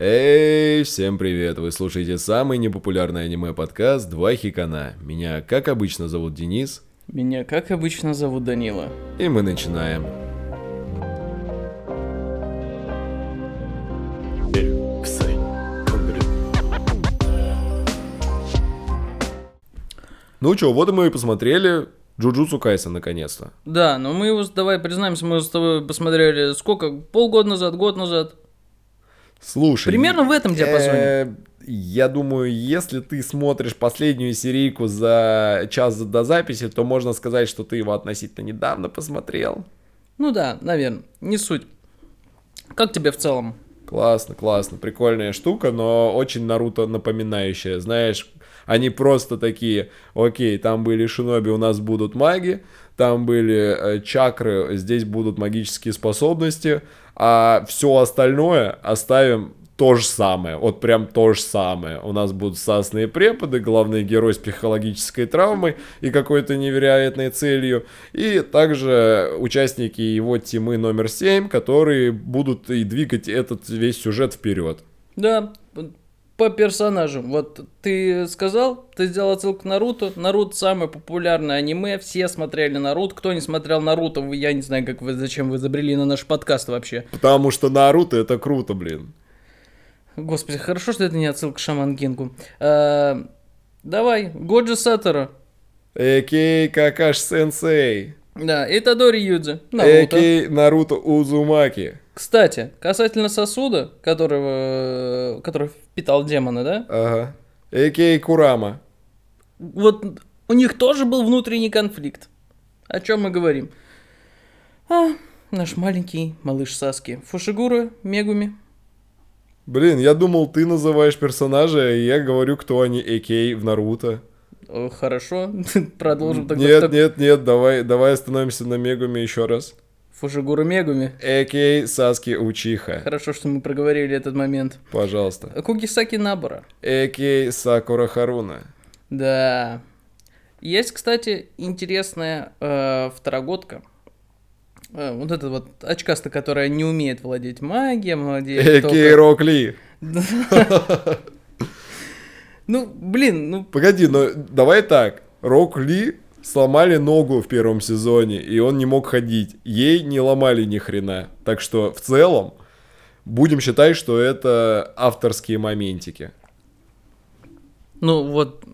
Эй, всем привет! Вы слушаете самый непопулярный аниме-подкаст «Два хикана». Меня, как обычно, зовут Денис. Меня, как обычно, зовут Данила. И мы начинаем. Ну чё, вот мы и посмотрели Джуджутсу Кайса наконец-то. Да, но мы его, давай признаемся, мы его с тобой посмотрели сколько? Полгода назад, год назад? Слушай. Примерно в этом диапазоне. э, Я думаю, если ты смотришь последнюю серийку за час до записи, то можно сказать, что ты его относительно недавно посмотрел. Ну да, наверное, не суть. Как тебе в целом? Классно, классно, прикольная штука, но очень Наруто напоминающая. Знаешь, они просто такие, окей, там были шиноби, у нас будут маги, там были э, чакры, здесь будут магические способности, а все остальное оставим то же самое, вот прям то же самое. У нас будут сасные преподы, главный герой с психологической травмой и какой-то невероятной целью, и также участники его тимы номер 7, которые будут и двигать этот весь сюжет вперед. Да, по персонажам. Вот ты сказал, ты сделал отсылку к Наруто. Наруто самое популярное аниме, все смотрели Наруто. Кто не смотрел Наруто, вы- я не знаю, как вы, зачем вы забрели на наш подкаст вообще. Потому что Наруто это круто, блин. Господи, хорошо, что это не отсылка к Шаман Кингу. Э, давай, Годжи Сатора. Экей Какаш Сенсей. Да, и Тадори Юдзи. Наруто. Экей Наруто Узумаки. Кстати, касательно сосуда, которого, который впитал демона, да? Ага. Экей Курама. Вот у них тоже был внутренний конфликт. О чем мы говорим? А, наш маленький малыш Саски. Фушигура, Мегуми. Блин, я думал, ты называешь персонажа, и я говорю, кто они Экей в Наруто. Хорошо, продолжим тогда. Нет, нет, нет, давай, давай остановимся на Мегуме еще раз. Фушигура Мегуми. Экей Саски Учиха. Хорошо, что мы проговорили этот момент. Пожалуйста. Кугисаки Набора. Экей Сакура Харуна. Да. Есть, кстати, интересная э, второгодка. Э, вот эта вот очкаста, которая не умеет владеть магией, владеет Экей только- Рок Ли. Ну, блин, ну, Погоди, но давай так. Рок Ли сломали ногу в первом сезоне, и он не мог ходить. Ей не ломали ни хрена. Так что в целом будем считать, что это авторские моментики. ну вот,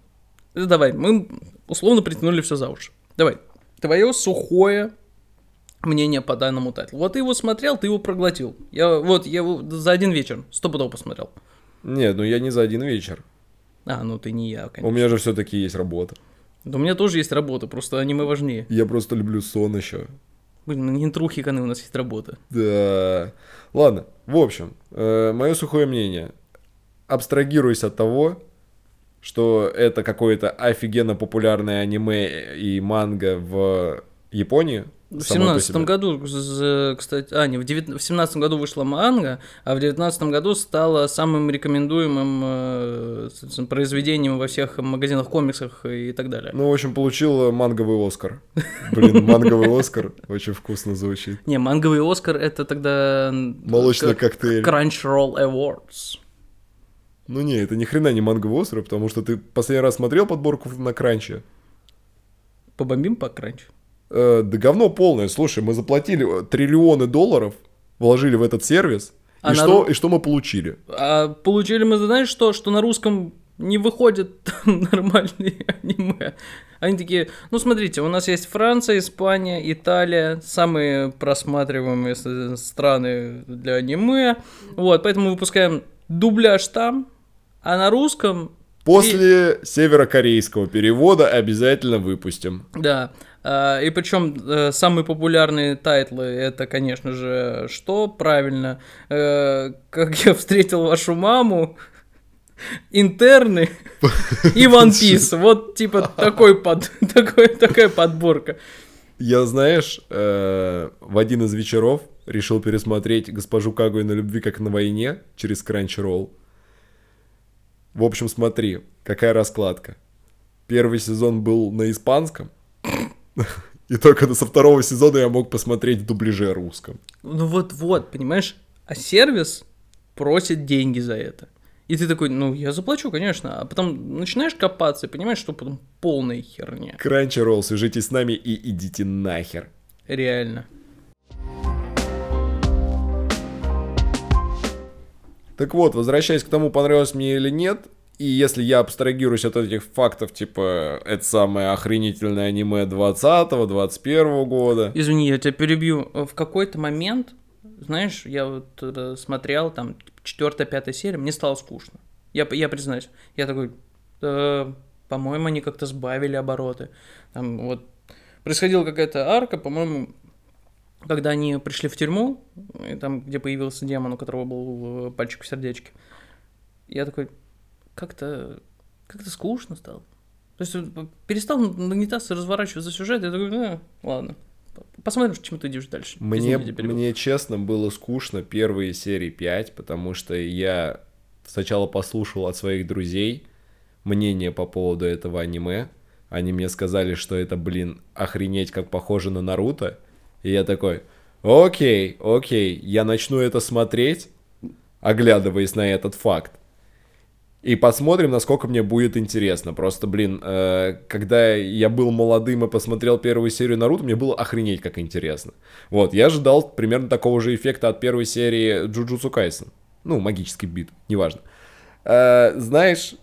э, давай, мы условно притянули все за уши. Давай, твое сухое мнение по данному тайтлу. Вот ты его смотрел, ты его проглотил. Я вот, я его за один вечер стопудово посмотрел. Нет, ну я не за один вечер. А, ну ты не я, У конечно. меня же все-таки есть работа. Да у меня тоже есть работа, просто аниме важнее. Я просто люблю сон еще. Блин, ну не трухи каны, у нас есть работа. Да. Ладно, в общем, мое сухое мнение. Абстрагируясь от того, что это какое-то офигенно популярное аниме и манга в Японии. В семнадцатом году, кстати, а, не, в, девят- в семнадцатом году вышла манга, а в девятнадцатом году стала самым рекомендуемым э, произведением во всех магазинах комиксах и так далее. Ну, в общем, получил манговый Оскар. Блин, манговый Оскар очень вкусно звучит. Не, манговый Оскар это тогда... Молочный коктейль. Crunchyroll Awards. Ну не, это ни хрена не манговый Оскар, потому что ты последний раз смотрел подборку на кранче. Побомбим по кранчу? Э, да говно полное. Слушай, мы заплатили э, триллионы долларов, вложили в этот сервис, А и, что, ру- и что мы получили? А получили мы, знаешь что, что на русском не выходят нормальные аниме. Они такие, ну смотрите, у нас есть Франция, Испания, Италия, самые просматриваемые с- страны для аниме. Вот, поэтому выпускаем дубляж там, а на русском... После северокорейского перевода обязательно выпустим. Да, а, и причем э, самые популярные тайтлы это, конечно же, что правильно, э, как я встретил вашу маму, интерны и One Piece. Вот типа такой под, такой, такая подборка. Я, знаешь, э, в один из вечеров решил пересмотреть «Госпожу Кагуй на любви, как на войне» через Crunchyroll. В общем, смотри, какая раскладка. Первый сезон был на испанском, и только со второго сезона я мог посмотреть в дубляже русском. Ну вот-вот, понимаешь, а сервис просят деньги за это. И ты такой, ну, я заплачу, конечно. А потом начинаешь копаться и понимаешь, что потом полная херня. Crunchyroll, свяжитесь с нами и идите нахер. Реально. Так вот, возвращаясь к тому, понравилось мне или нет, и если я абстрагируюсь от этих фактов, типа, это самое охренительное аниме 20-21 года. Извини, я тебя перебью. В какой-то момент, знаешь, я вот э, смотрел там четвертая, пятая серия, мне стало скучно. Я, я признаюсь. Я такой, э, по-моему, они как-то сбавили обороты. Там вот происходила какая-то арка, по-моему, когда они пришли в тюрьму, и там, где появился демон, у которого был пальчик в сердечке. Я такой, как-то как-то скучно стало. То есть перестал нагнетаться, разворачиваться сюжет, я такой, ну, ладно. Посмотрим, чем ты идешь дальше. Мне, мне, честно, было скучно первые серии 5, потому что я сначала послушал от своих друзей мнение по поводу этого аниме. Они мне сказали, что это, блин, охренеть, как похоже на Наруто. И я такой, окей, окей, я начну это смотреть, оглядываясь на этот факт. И посмотрим, насколько мне будет интересно. Просто, блин, э, когда я был молодым и посмотрел первую серию Наруто, мне было охренеть как интересно. Вот, я ожидал примерно такого же эффекта от первой серии Джуджутсу Кайсен. Ну, магический бит, неважно. Э, знаешь,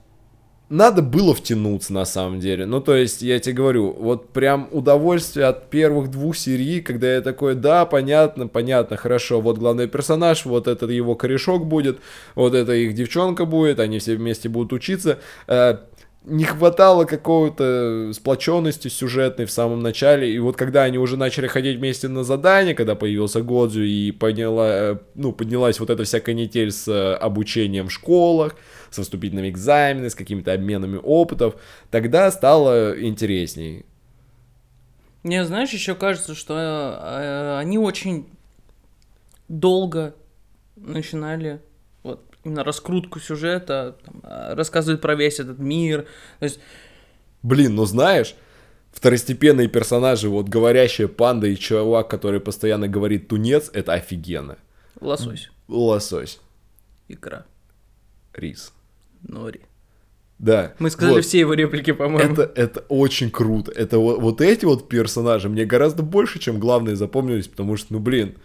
надо было втянуться на самом деле. Ну, то есть, я тебе говорю, вот прям удовольствие от первых двух серий, когда я такой, да, понятно, понятно, хорошо, вот главный персонаж, вот этот его корешок будет, вот это их девчонка будет, они все вместе будут учиться. Э, не хватало какого-то сплоченности сюжетной в самом начале, и вот когда они уже начали ходить вместе на задание, когда появился Годзю и подняла, э, ну, поднялась вот эта вся канитель с э, обучением в школах, со вступительными экзаменами, с какими-то обменами опытов, тогда стало интересней. Мне, знаешь, еще кажется, что э, они очень долго начинали именно раскрутку сюжета, там, э, рассказывают про весь этот мир. То есть... Блин, ну знаешь, второстепенные персонажи, вот говорящая панда и чувак, который постоянно говорит тунец, это офигенно. Лосось. Лосось. Икра. Рис. Нори. Да. Мы сказали вот. все его реплики, по-моему. Это, это очень круто. Это вот, вот эти вот персонажи мне гораздо больше, чем главные запомнились, потому что, ну блин,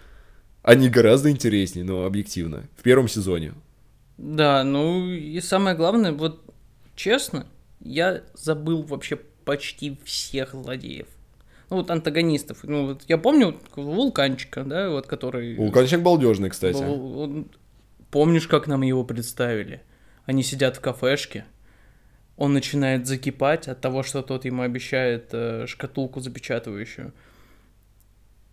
они гораздо интереснее, но объективно. В первом сезоне. Да, ну и самое главное, вот честно, я забыл вообще почти всех злодеев. Ну вот антагонистов. Ну вот я помню вулканчика, да, вот который. Вулканчик балдежный, кстати. Помнишь, как нам его представили? Они сидят в кафешке, он начинает закипать от того, что тот ему обещает э, шкатулку запечатывающую.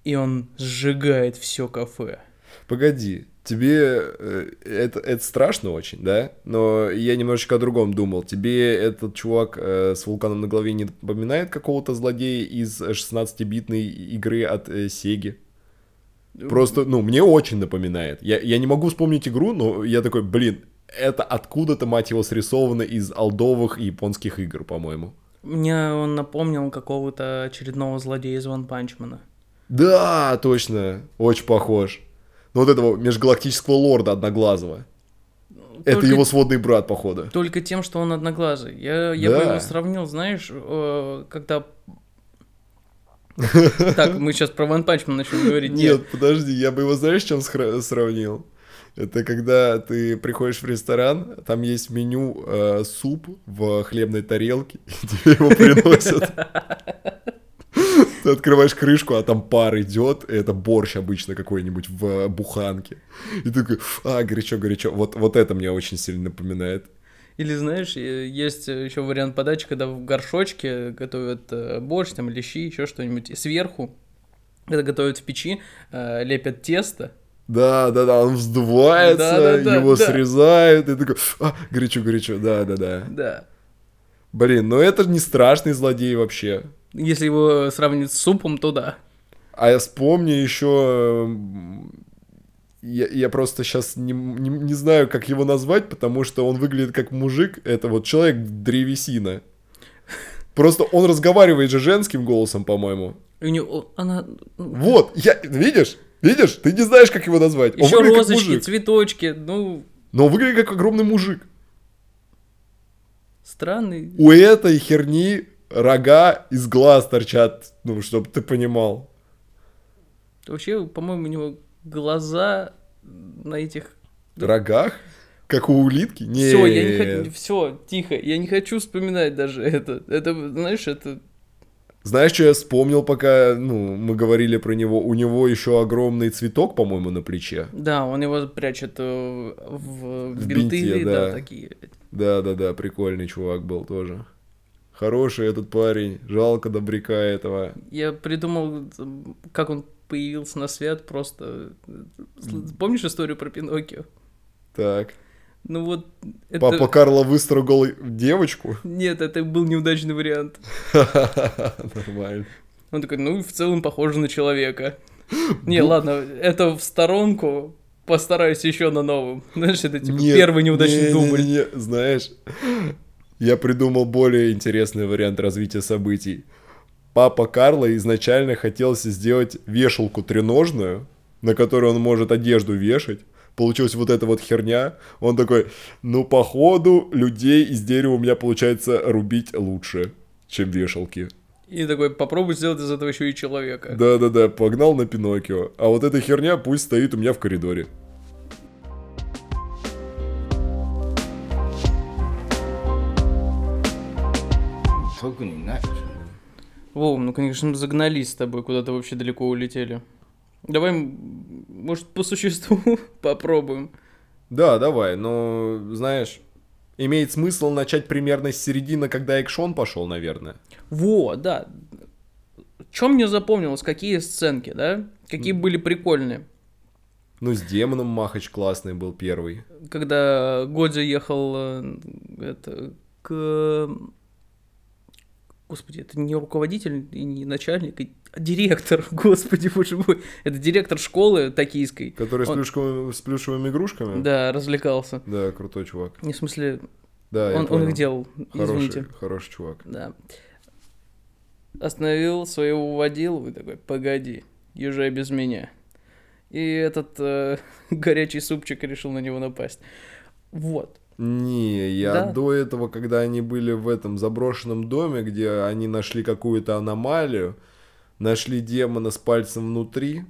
И он сжигает все кафе. Погоди, тебе э, это, это страшно очень, да? Но я немножечко о другом думал. Тебе этот чувак э, с вулканом на голове не напоминает какого-то злодея из 16-битной игры от э, Сеги? Просто, ну, мне очень напоминает. Я, я не могу вспомнить игру, но я такой, блин, это откуда-то, мать его, срисовано из алдовых и японских игр, по-моему. Мне он напомнил какого-то очередного злодея из Ван Панчмана. Да, точно, очень похож. Ну вот этого межгалактического лорда одноглазого. Только, это его сводный брат, походу. Только тем, что он одноглазый. Я, я да. бы его сравнил, знаешь, э, когда... Так, мы сейчас про Ван Панчмана начнем говорить. Нет, подожди, я бы его, знаешь, чем сравнил? Это когда ты приходишь в ресторан, там есть меню э, суп в хлебной тарелке, и тебе его приносят. Ты открываешь крышку, а там пар идет, это борщ обычно какой-нибудь в буханке. И ты такой, а, горячо-горячо. Вот, вот это мне очень сильно напоминает. Или знаешь, есть еще вариант подачи, когда в горшочке готовят э, борщ, там, лещи, еще что-нибудь, и сверху, когда готовят в печи, э, лепят тесто, да, да, да, он вздувается, да, да, его да. срезают, и такой, а, горячо, горячо, да, да, да. Да. Блин, ну это не страшный злодей вообще. Если его сравнить с супом, то да. А я вспомню еще... Я, я просто сейчас не, не, не знаю, как его назвать, потому что он выглядит как мужик. Это вот человек древесина. Просто он разговаривает же женским голосом, по-моему. У него она. Вот, я видишь? Видишь, ты не знаешь, как его назвать. Еще розочки, цветочки, ну. Но он выглядит как огромный мужик. Странный. У этой херни рога из глаз торчат, ну, чтобы ты понимал. Вообще, по-моему, у него глаза на этих... Рогах? Как у улитки? Нет. Все, я не хочу... Все, тихо. Я не хочу вспоминать даже это. Это, знаешь, это... Знаешь, что я вспомнил, пока ну, мы говорили про него? У него еще огромный цветок, по-моему, на плече. Да, он его прячет э, в, В бинты, бинте, да. да. такие. Да-да-да, прикольный чувак был тоже. Хороший этот парень. Жалко добряка этого. Я придумал, как он появился на свет, просто... Помнишь историю про Пиноккио? Так. Ну вот, это... Папа Карло выстрогал девочку. Нет, это был неудачный вариант. Нормально. Он такой, ну, в целом похоже на человека. Не, ладно, это в сторонку. Постараюсь еще на новом. Знаешь, это типа Нет, первый неудачный не, дубль. не, не, Знаешь, я придумал более интересный вариант развития событий. Папа Карло изначально хотел сделать вешалку треножную, на которую он может одежду вешать. Получилась вот эта вот херня. Он такой, ну, походу, людей из дерева у меня получается рубить лучше, чем вешалки. И такой, попробуй сделать из этого еще и человека. Да-да-да, погнал на Пиноккио. А вот эта херня пусть стоит у меня в коридоре. Вов, ну, конечно, мы загнались с тобой, куда-то вообще далеко улетели. Давай, может, по существу попробуем. Да, давай, но, знаешь, имеет смысл начать примерно с середины, когда экшон пошел, наверное. Во, да. Чем мне запомнилось, какие сценки, да? Какие были прикольные. Ну, с демоном Махач классный был первый. Когда Годзи ехал э, это, к... Господи, это не руководитель и не начальник, и- а директор, господи, боже мой. Это директор школы токийской. Который с, Он- плюшковыми, с плюшевыми игрушками? Да, развлекался. Да, крутой чувак. Не, в смысле, Да, он, он их делал, Хороший, извините. хороший чувак. Да. Остановил своего водилу и такой, погоди, езжай без меня. И этот э, горячий супчик решил на него напасть. Вот. Не, я Да? до этого, когда они были в этом заброшенном доме, где они нашли какую-то аномалию, нашли демона с пальцем внутри,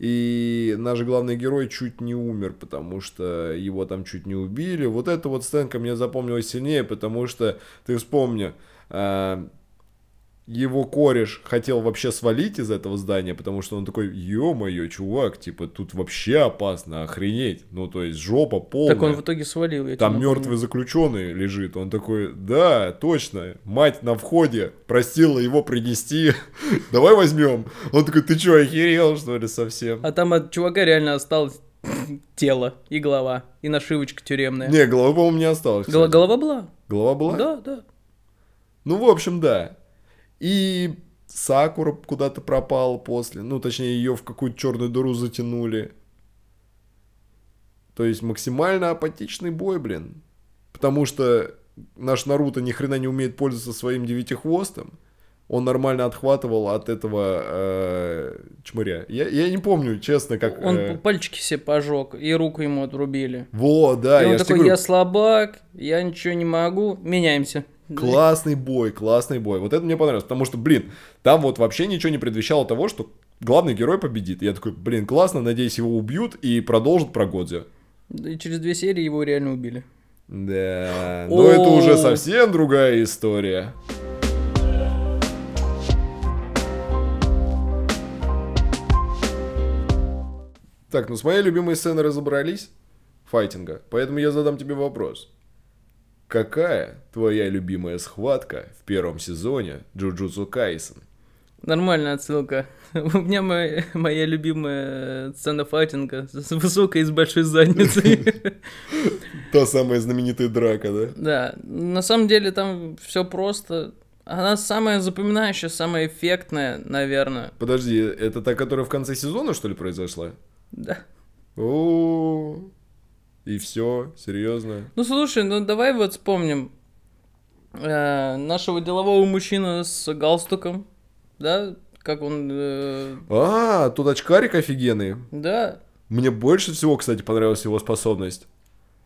и наш главный герой чуть не умер, потому что его там чуть не убили. Вот эта вот сценка мне запомнилась сильнее, потому что, ты вспомни, а, его кореш хотел вообще свалить из этого здания, потому что он такой, ё-моё, чувак, типа, тут вообще опасно, охренеть. Ну, то есть, жопа полная. Так он в итоге свалил. я Там мертвый заключенный лежит. Он такой, да, точно, мать на входе просила его принести. Давай возьмем. Он такой, ты что, охерел, что ли, совсем? А там от чувака реально осталось тело и голова, и нашивочка тюремная. Не, головы, по-моему, не. Гол- кстати. голова была? Голова была? Да, да. Ну, в общем, да. И Сакура куда-то пропала после. Ну, точнее, ее в какую-то черную дыру затянули. То есть максимально апатичный бой, блин. Потому что наш Наруто ни хрена не умеет пользоваться своим девятихвостом. Он нормально отхватывал от этого э, чмыря. Я, я не помню, честно, как... Он э, пальчики себе пожег, и руку ему отрубили. Во, да, и он я такой, я слабак, я ничего не могу, меняемся. Классный бой, классный бой. Вот это мне понравилось, потому что, блин, там вот вообще ничего не предвещало того, что главный герой победит. Я такой, блин, классно, надеюсь, его убьют и продолжат про Годзю. И через две серии его реально убили. Да, но это уже совсем другая история. Так, ну с моей любимой сценой разобрались, файтинга, поэтому я задам тебе вопрос. Какая твоя любимая схватка в первом сезоне Джуджутсу Кайсен? Нормальная отсылка. У меня моя, моя любимая сцена файтинга с высокой и с большой задницей. Та самая знаменитая драка, да? Да, на самом деле там все просто. Она самая запоминающая, самая эффектная, наверное. Подожди, это та, которая в конце сезона, что ли, произошла? Да. О, и все, серьезно. Ну слушай, ну давай вот вспомним э, нашего делового мужчину с галстуком, да, как он, э, А, тут очкарик офигенный. да, Мне больше всего, кстати, понравилась его способность.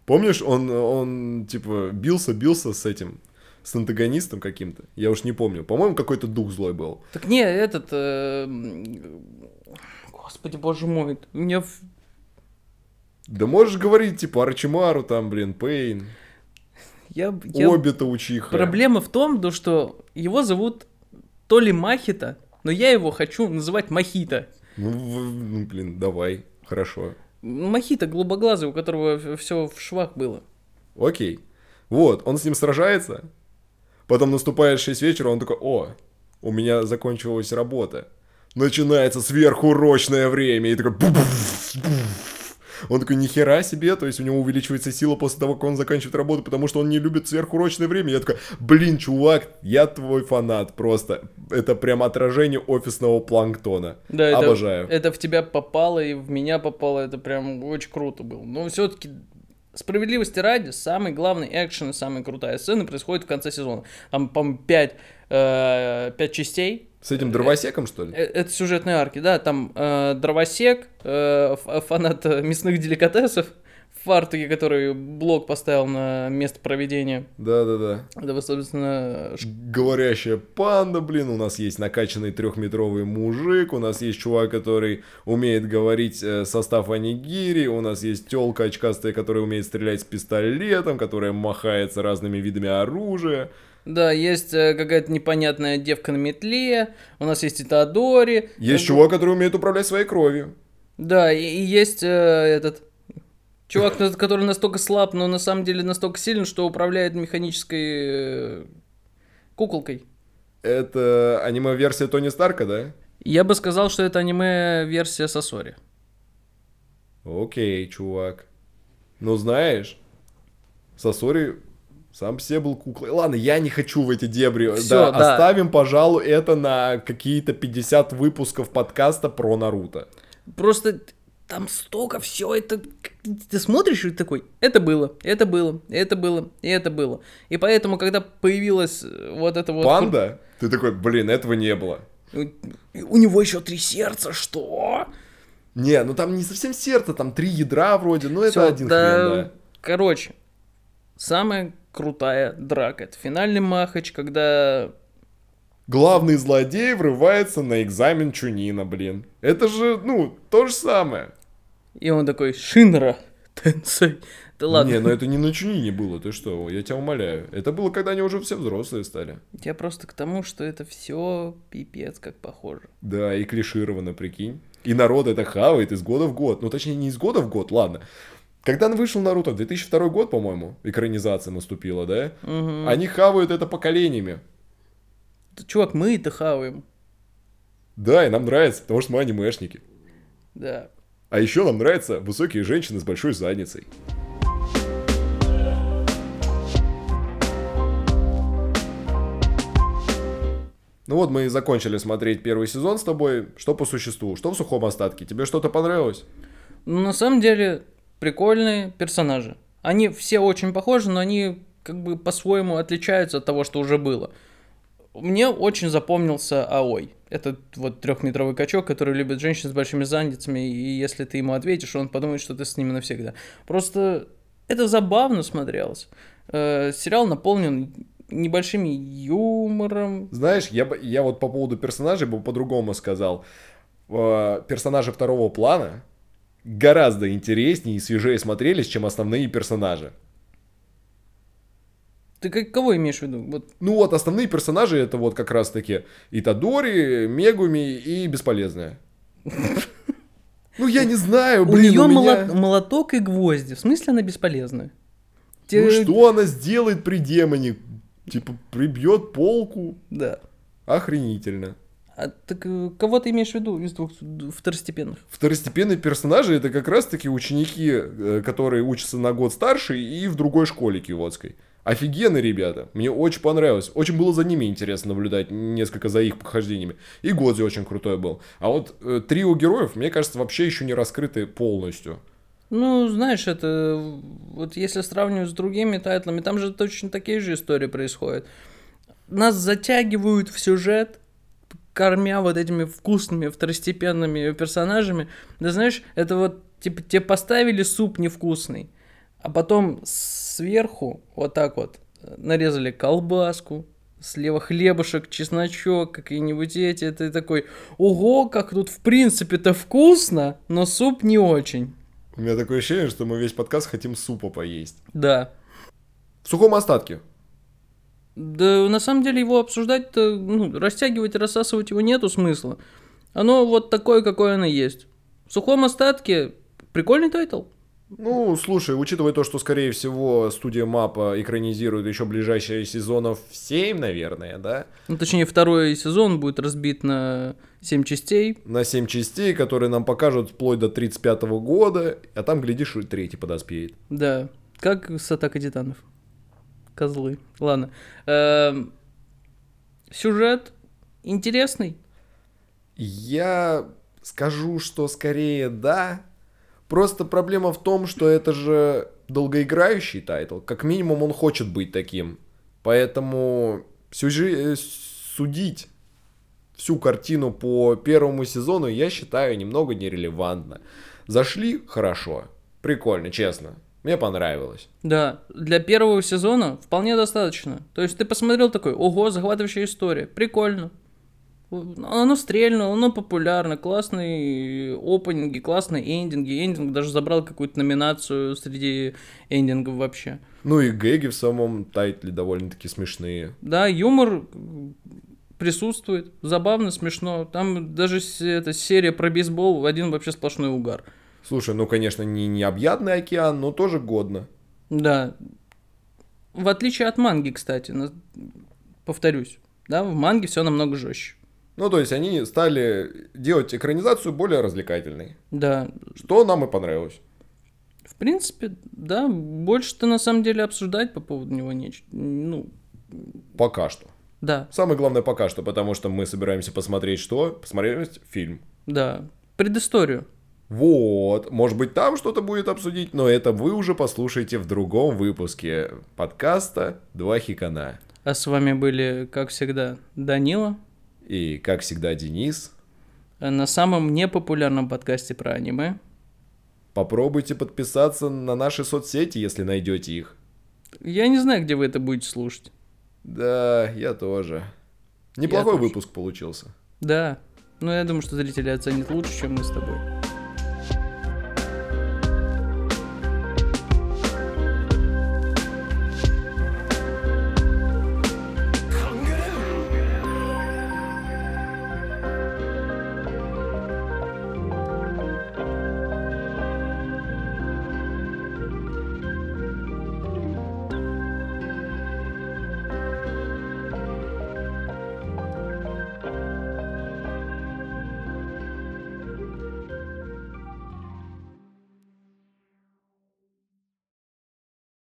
Помнишь, он, он типа бился, бился с этим, с антагонистом каким-то. Я уж не помню. По-моему, какой-то дух злой был. Так не, этот... э, Господи, боже мой, у меня... Да можешь говорить, типа, Арчимару там, блин, Пейн, Я, я- Обита Учиха. Проблема в том, то, что его зовут то ли Махита, но я его хочу называть Махита. Ну, ну, блин, давай, хорошо. Махита голубоглазый, у которого все в швах было. Окей. Вот, он с ним сражается. Потом наступает 6 вечера, он такой, о, у меня закончилась работа. Начинается сверхурочное время. И такой... Он такой, нихера себе, то есть у него увеличивается сила после того, как он заканчивает работу, потому что он не любит сверхурочное время. Я такой, блин, чувак, я твой фанат просто. Это прям отражение офисного планктона. Да, это, Обожаю. это в тебя попало и в меня попало, это прям очень круто было. Но все-таки справедливости ради, самый главный экшен и самая крутая сцена происходит в конце сезона. Там, по-моему, 5, пять частей, С этим дровосеком, что ли? Э, Это сюжетные арки, да, там э, дровосек, э, фанат э, мясных деликатесов, фартуке, который блок поставил на место проведения. Да-да-да. Это, собственно, Говорящая панда, блин, у нас есть накачанный трехметровый мужик, у нас есть чувак, который умеет говорить э, состав анигири, у нас есть телка очкастая, которая умеет стрелять с пистолетом, которая махается разными видами оружия. да, есть э, какая-то непонятная девка на метле, у нас есть Итадори. Есть чувак, который умеет управлять своей кровью. Да, и, и есть э, этот чувак, который настолько слаб, но на самом деле настолько силен, что управляет механической э, куколкой. Это аниме-версия Тони Старка, да? Я бы сказал, что это аниме-версия Сосори. Окей, чувак. Ну, знаешь, Сосори сам себе был куклой. Ладно, я не хочу в эти дебри. Всё, да, да. оставим, пожалуй, это на какие-то 50 выпусков подкаста про Наруто. Просто там столько все это... Ты смотришь и такой, это было, это было, это было, и это было. И поэтому, когда появилась э, вот это вот... Панда? Ты такой, блин, этого не было. У, него еще три сердца, что? Не, ну там не совсем сердце, там три ядра вроде, это Всё, один хрен, да. Короче, самая крутая драка. Это финальный махач, когда... Главный злодей врывается на экзамен Чунина, блин. Это же, ну, то же самое. И он такой, Шинра, Тенсей. Да ладно. Не, ну это не на Чунине было, ты что, я тебя умоляю. Это было, когда они уже все взрослые стали. Я просто к тому, что это все пипец как похоже. Да, и клишировано, прикинь. И народ это хавает из года в год. Ну, точнее, не из года в год, ладно. Когда вышел Наруто, 2002 год, по-моему, экранизация наступила, да? Мгм. Они хавают это поколениями. Да, Чувак, мы это хаваем. Да, и нам нравится, потому что мы анимешники. Да. А еще нам нравятся высокие женщины с большой задницей. Ну вот мы и закончили смотреть первый сезон с тобой. Что по существу? Что в сухом остатке? Тебе что-то понравилось? Ну, на самом деле, прикольные персонажи. Они все очень похожи, но они как бы по-своему отличаются от того, что уже было. Мне очень запомнился Аой. Это вот трехметровый качок, который любит женщин с большими задницами, и если ты ему ответишь, он подумает, что ты с ними навсегда. Просто это забавно смотрелось. Э, сериал наполнен небольшими юмором. Знаешь, я, я вот по поводу персонажей бы по-другому сказал. Э, Персонажи второго плана гораздо интереснее и свежее смотрелись, чем основные персонажи. Ты как, кого имеешь в виду? Вот Ну вот, основные персонажи это вот как раз таки Итадори, Мегуми и Бесполезная. Ну я не знаю, блин, нее у меня... молоток и гвозди. В смысле она бесполезная? Ну что она сделает при демоне? Типа прибьет полку? Да. Охренительно. А так э, кого ты имеешь в виду из двух второстепенных? Второстепенные персонажи это как раз таки ученики, э, которые учатся на год старше и в другой школе киотской. Офигенные ребята. Мне очень понравилось. Очень было за ними интересно наблюдать, несколько за их похождениями. И Годзи очень крутой был. А вот э, трио героев, мне кажется, вообще еще не раскрыты полностью. Ну, знаешь, это вот если сравнивать с другими тайтлами, там же точно такие же истории происходят. Нас затягивают в сюжет, кормя вот этими вкусными второстепенными персонажами. Да знаешь, это вот типа тебе поставили суп невкусный, а потом сверху вот так вот нарезали колбаску, слева хлебушек, чесночок, какие-нибудь эти, ты такой, ого, как тут в принципе-то вкусно, но суп не очень. У меня такое ощущение, что мы весь подкаст хотим супа поесть. Да. В сухом остатке. Да, на самом деле его обсуждать-то, ну, растягивать и рассасывать его нету смысла. Оно вот такое, какое оно есть. В сухом остатке прикольный тайтл. Ну, слушай, учитывая то, что, скорее всего, студия MAPPA экранизирует еще ближайшие сезонов 7, наверное, да? Ну, точнее, второй сезон будет разбит на 7 частей. На 7 частей, которые нам покажут вплоть до 35 года, а там, глядишь, и третий подоспеет. Да, как с Атакой Титанов. Козлы. Ладно. Эм, сюжет интересный. Я скажу, что скорее да, Просто проблема в том, что это же долгоиграющий тайтл. Как минимум он хочет быть таким. Поэтому сюжи... Э, судить всю картину по первому сезону я считаю немного нерелевантно. Зашли хорошо, прикольно, честно. Мне понравилось. Да, для первого сезона вполне достаточно. То есть ты посмотрел такой, ого, захватывающая история, прикольно. Оно стрельно, оно популярно, классные опенинги, классные эндинги. Эндинг даже забрал какую-то номинацию среди эндингов вообще. Ну и гэги в самом тайтле довольно-таки смешные. Да, юмор присутствует, забавно, смешно. Там даже эта серия про бейсбол один вообще сплошной угар. Слушай, ну, конечно, не необъятный океан, но тоже годно. Да. В отличие от манги, кстати, повторюсь, да, в манге все намного жестче. Ну, то есть они стали делать экранизацию более развлекательной. Да. Что нам и понравилось. В принципе, да, больше-то на самом деле обсуждать по поводу него нечего. Ну, пока что. Да. Самое главное пока что, потому что мы собираемся посмотреть что? Посмотреть фильм. Да. Предысторию. Вот, может быть, там что-то будет обсудить, но это вы уже послушаете в другом выпуске подкаста «Два хикана». А с вами были, как всегда, Данила. И, как всегда, Денис. На самом непопулярном подкасте про аниме. Попробуйте подписаться на наши соцсети, если найдете их. Я не знаю, где вы это будете слушать. Да, я тоже. Неплохой я выпуск тоже. получился. Да. Но я думаю, что зрители оценят лучше, чем мы с тобой.